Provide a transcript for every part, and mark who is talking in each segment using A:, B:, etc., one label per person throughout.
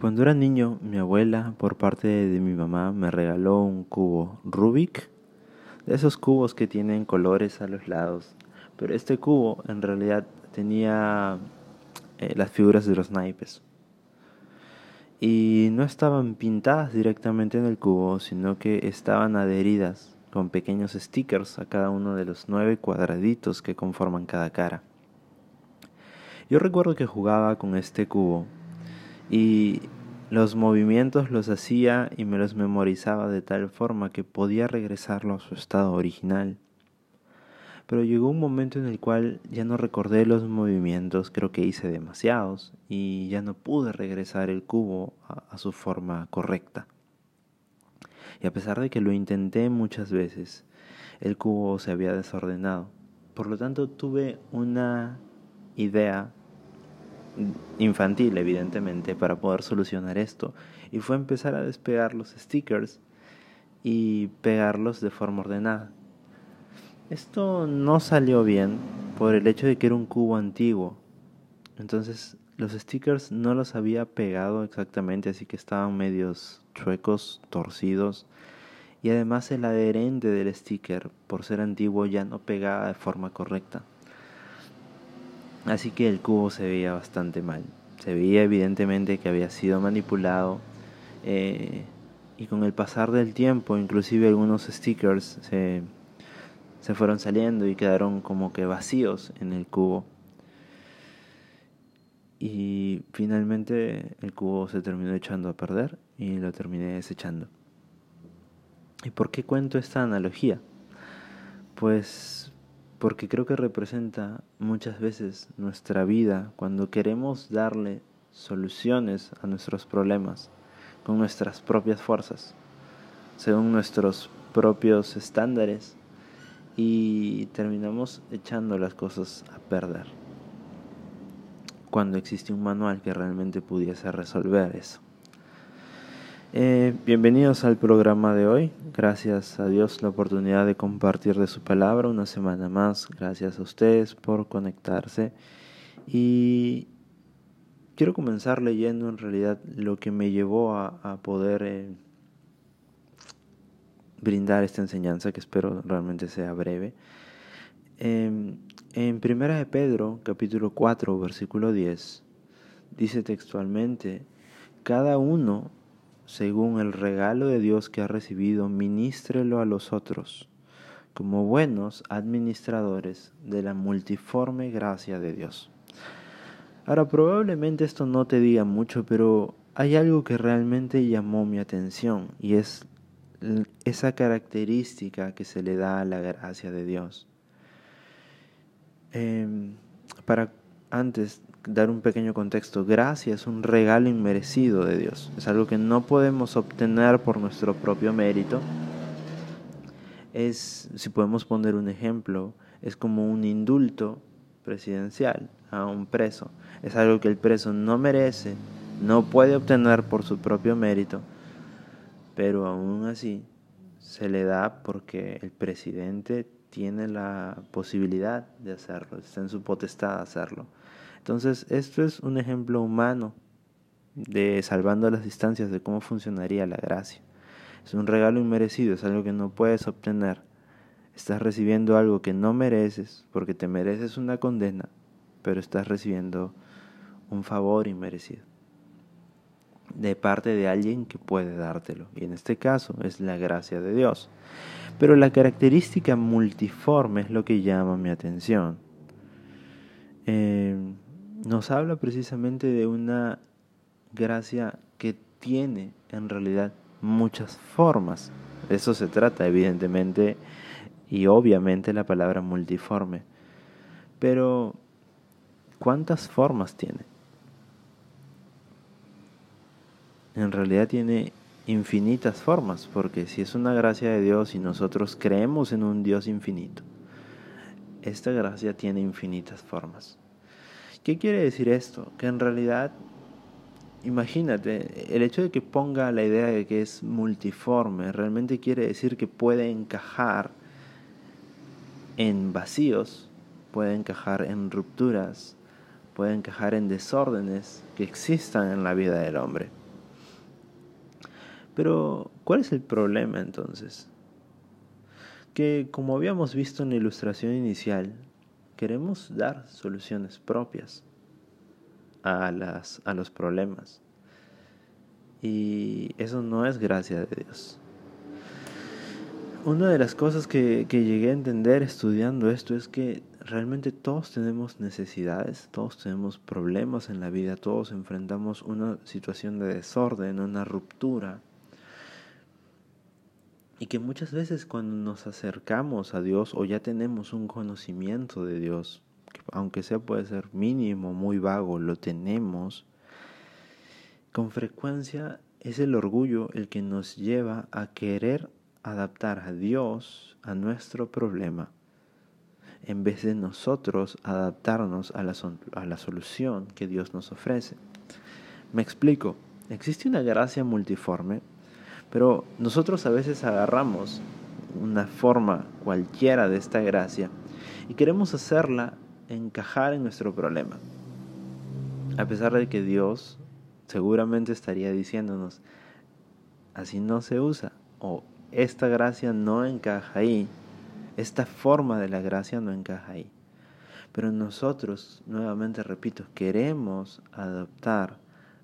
A: Cuando era niño, mi abuela, por parte de mi mamá, me regaló un cubo Rubik, de esos cubos que tienen colores a los lados. Pero este cubo en realidad tenía eh, las figuras de los naipes. Y no estaban pintadas directamente en el cubo, sino que estaban adheridas con pequeños stickers a cada uno de los nueve cuadraditos que conforman cada cara. Yo recuerdo que jugaba con este cubo y los movimientos los hacía y me los memorizaba de tal forma que podía regresarlo a su estado original. Pero llegó un momento en el cual ya no recordé los movimientos, creo que hice demasiados y ya no pude regresar el cubo a, a su forma correcta. Y a pesar de que lo intenté muchas veces, el cubo se había desordenado. Por lo tanto, tuve una idea infantil, evidentemente, para poder solucionar esto. Y fue empezar a despegar los stickers y pegarlos de forma ordenada. Esto no salió bien por el hecho de que era un cubo antiguo. Entonces los stickers no los había pegado exactamente, así que estaban medios chuecos, torcidos. Y además el adherente del sticker, por ser antiguo, ya no pegaba de forma correcta. Así que el cubo se veía bastante mal. Se veía evidentemente que había sido manipulado. Eh, y con el pasar del tiempo, inclusive algunos stickers se, se fueron saliendo y quedaron como que vacíos en el cubo. Y finalmente el cubo se terminó echando a perder y lo terminé desechando. ¿Y por qué cuento esta analogía? Pues porque creo que representa muchas veces nuestra vida cuando queremos darle soluciones a nuestros problemas con nuestras propias fuerzas, según nuestros propios estándares y terminamos echando las cosas a perder cuando existe un manual que realmente pudiese resolver eso. Eh, bienvenidos al programa de hoy. Gracias a Dios la oportunidad de compartir de su palabra una semana más. Gracias a ustedes por conectarse. Y quiero comenzar leyendo en realidad lo que me llevó a, poder eh, brindar esta enseñanza que espero realmente sea breve. Em, en Primera de Pedro, capítulo 4, versículo 10, dice textualmente, cada uno según el regalo de Dios que ha recibido, ministrelo a los otros, como buenos administradores de la multiforme gracia de Dios. Ahora, probablemente esto no te diga mucho, pero hay algo que realmente llamó mi atención y es esa característica que se le da a la gracia de Dios. Em, para antes dar un pequeño contexto, gracia es un regalo inmerecido de Dios, es algo que no podemos obtener por nuestro propio mérito. Es, si podemos poner un ejemplo, es como un indulto presidencial a un preso. Es algo que el preso no merece, no puede obtener por su propio mérito, pero aún así se le da porque el presidente tiene la posibilidad de hacerlo, está en su potestad hacerlo. Entonces, esto es un ejemplo humano de salvando las distancias de cómo funcionaría la gracia. Es un regalo inmerecido, es algo que no puedes obtener. Estás recibiendo algo que no mereces porque te mereces una condena, pero estás recibiendo un favor inmerecido de parte de alguien que puede dártelo. Y en este caso es la gracia de Dios. Pero la característica multiforme es lo que llama mi atención. Eh, nos habla precisamente de una gracia que tiene en realidad muchas formas. De eso se trata, evidentemente, y obviamente la palabra multiforme. Pero, ¿cuántas formas tiene? En realidad tiene infinitas formas, porque si es una gracia de Dios y nosotros creemos en un Dios infinito, esta gracia tiene infinitas formas. ¿Qué quiere decir esto? Que en realidad, imagínate, el hecho de que ponga la idea de que es multiforme, realmente quiere decir que puede encajar en vacíos, puede encajar en rupturas, puede encajar en desórdenes que existan en la vida del hombre. Pero, ¿cuál es el problema entonces? Que, como habíamos visto en la ilustración inicial, queremos dar soluciones propias a, las, a los problemas. Y eso no es gracia de Dios. Una de las cosas que, que, llegué a entender estudiando esto es que realmente todos tenemos necesidades, todos tenemos problemas en la vida, todos enfrentamos una situación de desorden, una ruptura. Y que muchas veces cuando nos acercamos a Dios o ya tenemos un conocimiento de Dios, que aunque sea puede ser mínimo, muy vago, lo tenemos, con frecuencia es el orgullo el que nos lleva a querer adaptar a Dios a nuestro problema, en vez de nosotros adaptarnos a la, a la solución que Dios nos ofrece. Me explico, existe una gracia multiforme, pero nosotros a veces agarramos una forma cualquiera de esta gracia y queremos hacerla encajar en nuestro problema. A pesar de que Dios seguramente estaría diciéndonos, así no se usa, o esta gracia no encaja ahí, esta forma de la gracia no encaja ahí. Pero nosotros, nuevamente repito, queremos adaptar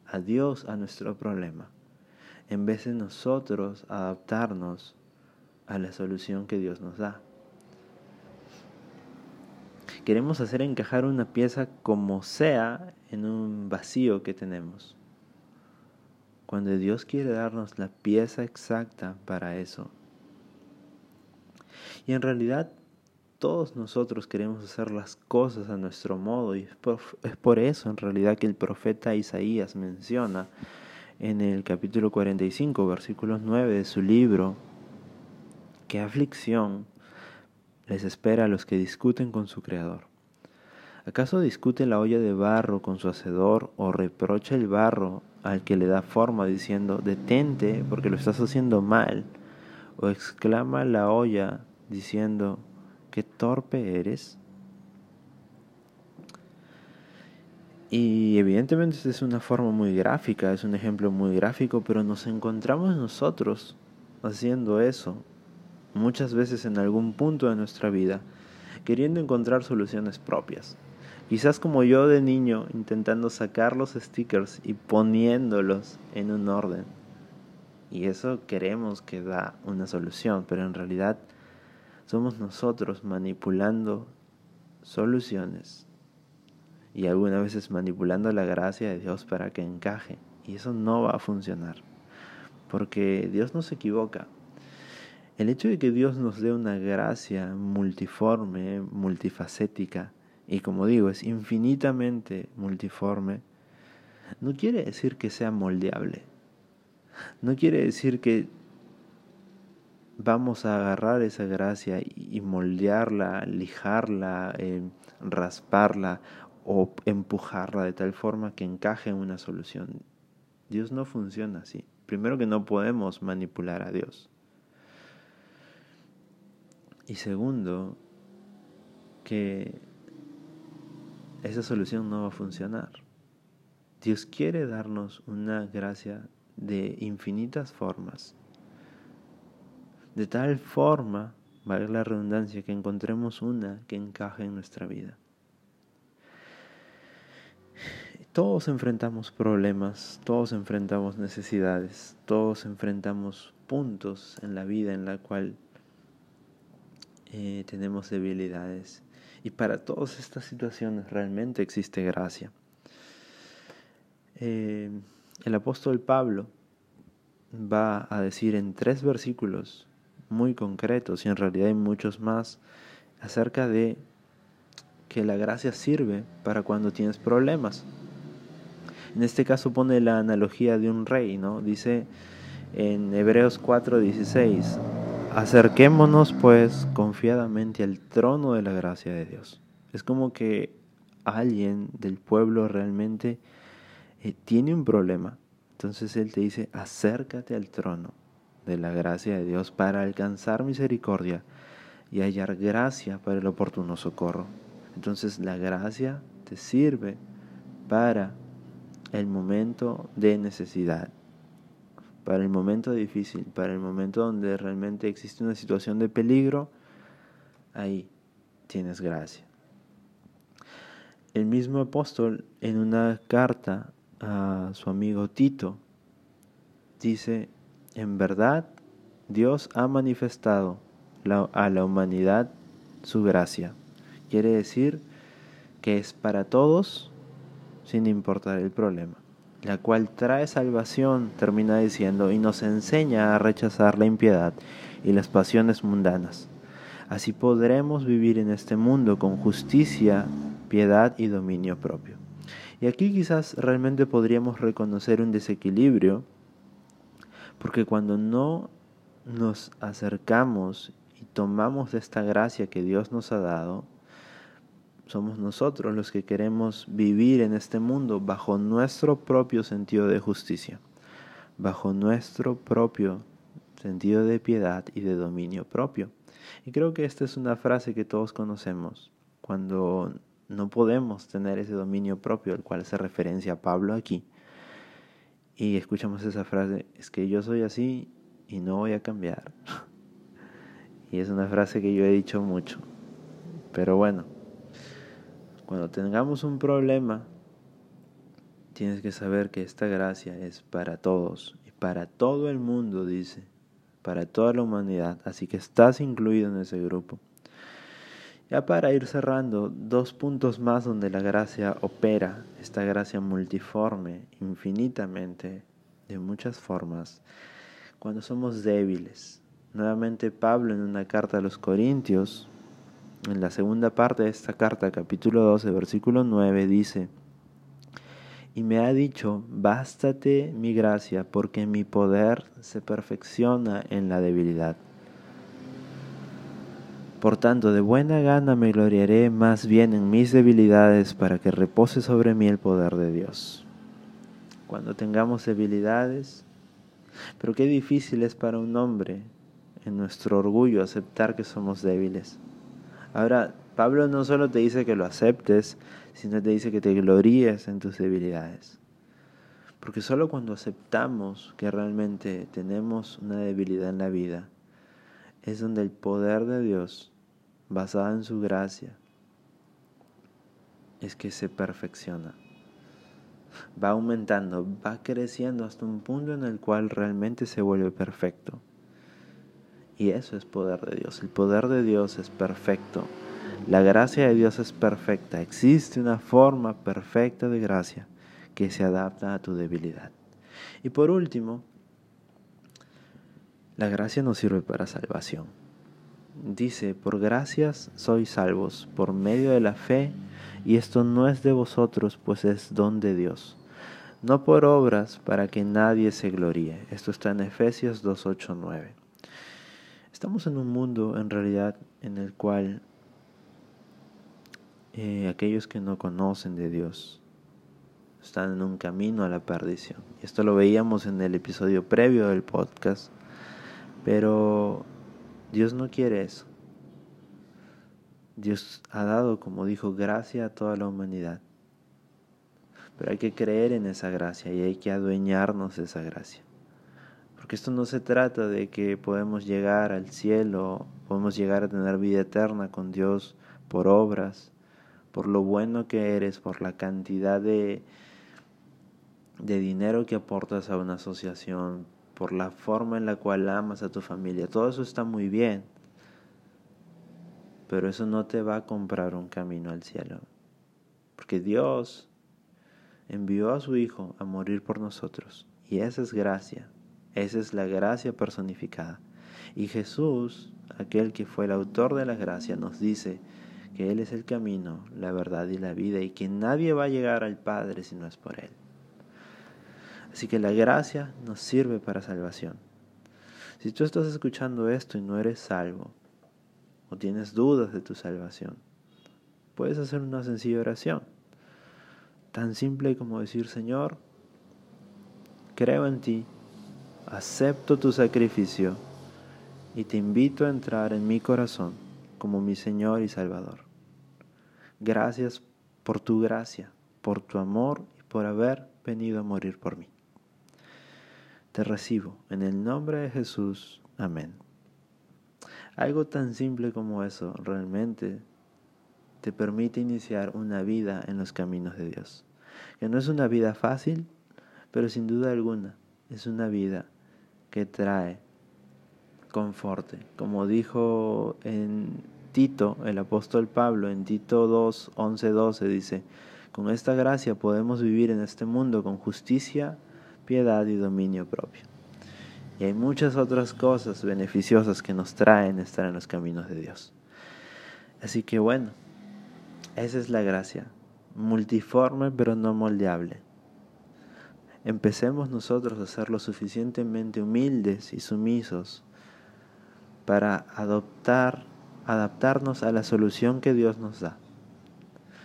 A: a Dios a nuestro problema, en vez de nosotros adaptarnos a la solución que Dios nos da. Queremos hacer encajar una pieza como sea en un vacío que tenemos cuando Dios quiere darnos la pieza exacta para eso. Y en realidad todos nosotros queremos hacer las cosas a nuestro modo y es por, es por, eso en realidad que el profeta Isaías menciona en el capítulo 45, versículos 9 de su libro, que aflicción les espera a los que discuten con su Creador. ¿Acaso discute la olla de barro con su hacedor o reprocha el barro al que le da forma diciendo, detente porque lo estás haciendo mal, o exclama la olla diciendo, qué torpe eres. Y evidentemente es una forma muy gráfica, es un ejemplo muy gráfico, pero nos encontramos nosotros haciendo eso muchas veces en algún punto de nuestra vida, queriendo encontrar soluciones propias. Quizás como yo de niño intentando sacar los stickers y poniéndolos en un orden. Y eso queremos que da una solución, pero en realidad somos nosotros manipulando soluciones y algunas veces manipulando la gracia de Dios para que encaje. Y eso no va a funcionar, porque Dios no se equivoca. El hecho de que Dios nos dé una gracia multiforme, multifacética, y como digo, es infinitamente multiforme, no quiere decir que sea moldeable. No quiere decir que vamos a agarrar esa gracia y moldearla, lijarla, eh, rasparla o empujarla de tal forma que encaje en una solución. Dios no funciona así. Primero que no podemos manipular a Dios. Y segundo, que esa solución no va a funcionar. Dios quiere darnos una gracia de infinitas formas. De tal forma, vale la redundancia, que encontremos una que encaje en nuestra vida. Todos enfrentamos problemas, todos enfrentamos necesidades, todos enfrentamos puntos en la vida en la cual eh, tenemos debilidades y para todas estas situaciones realmente existe gracia. Eh, el apóstol Pablo va a decir en tres versículos muy concretos y en realidad hay muchos más acerca de que la gracia sirve para cuando tienes problemas. En este caso pone la analogía de un rey, ¿no? Dice en Hebreos 4:16, Acerquémonos pues confiadamente al trono de la gracia de Dios. Es como que alguien del pueblo realmente eh, tiene un problema. Entonces Él te dice, acércate al trono de la gracia de Dios para alcanzar misericordia y hallar gracia para el oportuno socorro. Entonces la gracia te sirve para el momento de necesidad, para el momento difícil, para el momento donde realmente existe una situación de peligro, ahí tienes gracia. El mismo apóstol en una carta a su amigo Tito dice, en verdad Dios ha manifestado a la humanidad su gracia. Quiere decir que es para todos sin importar el problema, la cual trae salvación, termina diciendo, y nos enseña a rechazar la impiedad y las pasiones mundanas. Así podremos vivir en este mundo con justicia, piedad y dominio propio. Y aquí quizás realmente podríamos reconocer un desequilibrio, porque cuando no nos acercamos y tomamos esta gracia que Dios nos ha dado, somos nosotros los que queremos vivir en este mundo bajo nuestro propio sentido de justicia, bajo nuestro propio sentido de piedad y de dominio propio. Y creo que esta es una frase que todos conocemos cuando no podemos tener ese dominio propio al cual hace referencia Pablo aquí. Y escuchamos esa frase, es que yo soy así y no voy a cambiar. y es una frase que yo he dicho mucho. Pero bueno, cuando tengamos un problema, tienes que saber que esta gracia es para todos y para todo el mundo, dice, para toda la humanidad. Así que estás incluido en ese grupo. Ya para ir cerrando, dos puntos más donde la gracia opera, esta gracia multiforme, infinitamente, de muchas formas, cuando somos débiles. Nuevamente Pablo en una carta a los Corintios, en la segunda parte de esta carta, capítulo 12, versículo 9, dice, y me ha dicho, bástate mi gracia, porque mi poder se perfecciona en la debilidad. Por tanto, de buena gana me gloriaré más bien en mis debilidades para que repose sobre mí el poder de Dios. Cuando tengamos debilidades, pero qué difícil es para un hombre en nuestro orgullo aceptar que somos débiles. Ahora, Pablo no solo te dice que lo aceptes, sino te dice que te gloríes en tus debilidades. Porque solo cuando aceptamos que realmente tenemos una debilidad en la vida, es donde el poder de Dios basada en su gracia, es que se perfecciona. Va aumentando, va creciendo hasta un punto en el cual realmente se vuelve perfecto. Y eso es poder de Dios. El poder de Dios es perfecto. La gracia de Dios es perfecta. Existe una forma perfecta de gracia que se adapta a tu debilidad. Y por último, la gracia nos sirve para salvación dice, por gracias sois salvos, por medio de la fe, y esto no es de vosotros, pues es don de Dios. No por obras para que nadie se gloríe. Esto está en Efesios 2, 9. Estamos en un mundo en realidad en el cual eh, aquellos que no conocen de Dios están en un camino a la perdición. Esto lo veíamos en el episodio previo del podcast, pero Dios no quiere eso. Dios ha dado, como dijo, gracia a toda la humanidad. Pero hay que creer en esa gracia y hay que adueñarnos de esa gracia. Porque esto no se trata de que podemos llegar al cielo, podemos llegar a tener vida eterna con Dios por obras, por lo bueno que eres, por la cantidad de, de dinero que aportas a una asociación, por la forma en la cual amas a tu familia. Todo eso está muy bien, pero eso no te va a comprar un camino al cielo. Porque Dios envió a su Hijo a morir por nosotros. Y esa es gracia. Esa es la gracia personificada. Y Jesús, aquel que fue el autor de la gracia, nos dice que Él es el camino, la verdad y la vida y que nadie va a llegar al Padre si no es por Él. Así que la gracia nos sirve para salvación. Si tú estás escuchando esto y no eres salvo, o tienes dudas de tu salvación, puedes hacer una sencilla oración. Tan simple como decir, Señor, creo en ti, acepto tu sacrificio y te invito a entrar en mi corazón como mi Señor y Salvador. Gracias por tu gracia, por tu amor y por haber venido a morir por mí. te recibo. En el nombre de Jesús. Amén. Algo tan simple como eso realmente te permite iniciar una vida en los caminos de Dios. Que no es una vida fácil, pero sin duda alguna es una vida que trae conforte. Como dijo en Tito, el apóstol Pablo, en Tito 2, 11, 12, dice, con esta gracia podemos vivir en este mundo con justicia, piedad y dominio propio. Y hay muchas otras cosas beneficiosas que nos traen estar en los caminos de Dios. Así que bueno, esa es la gracia, multiforme pero no moldeable. Empecemos nosotros a ser lo suficientemente humildes y sumisos para adoptar, adaptarnos a la solución que Dios nos da,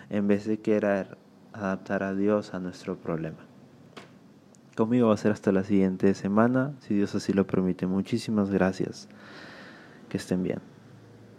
A: en vez de querer adaptar a Dios a nuestro problema. Conmigo va a ser hasta la siguiente semana, si Dios así lo permite. Muchísimas gracias. Que estén bien.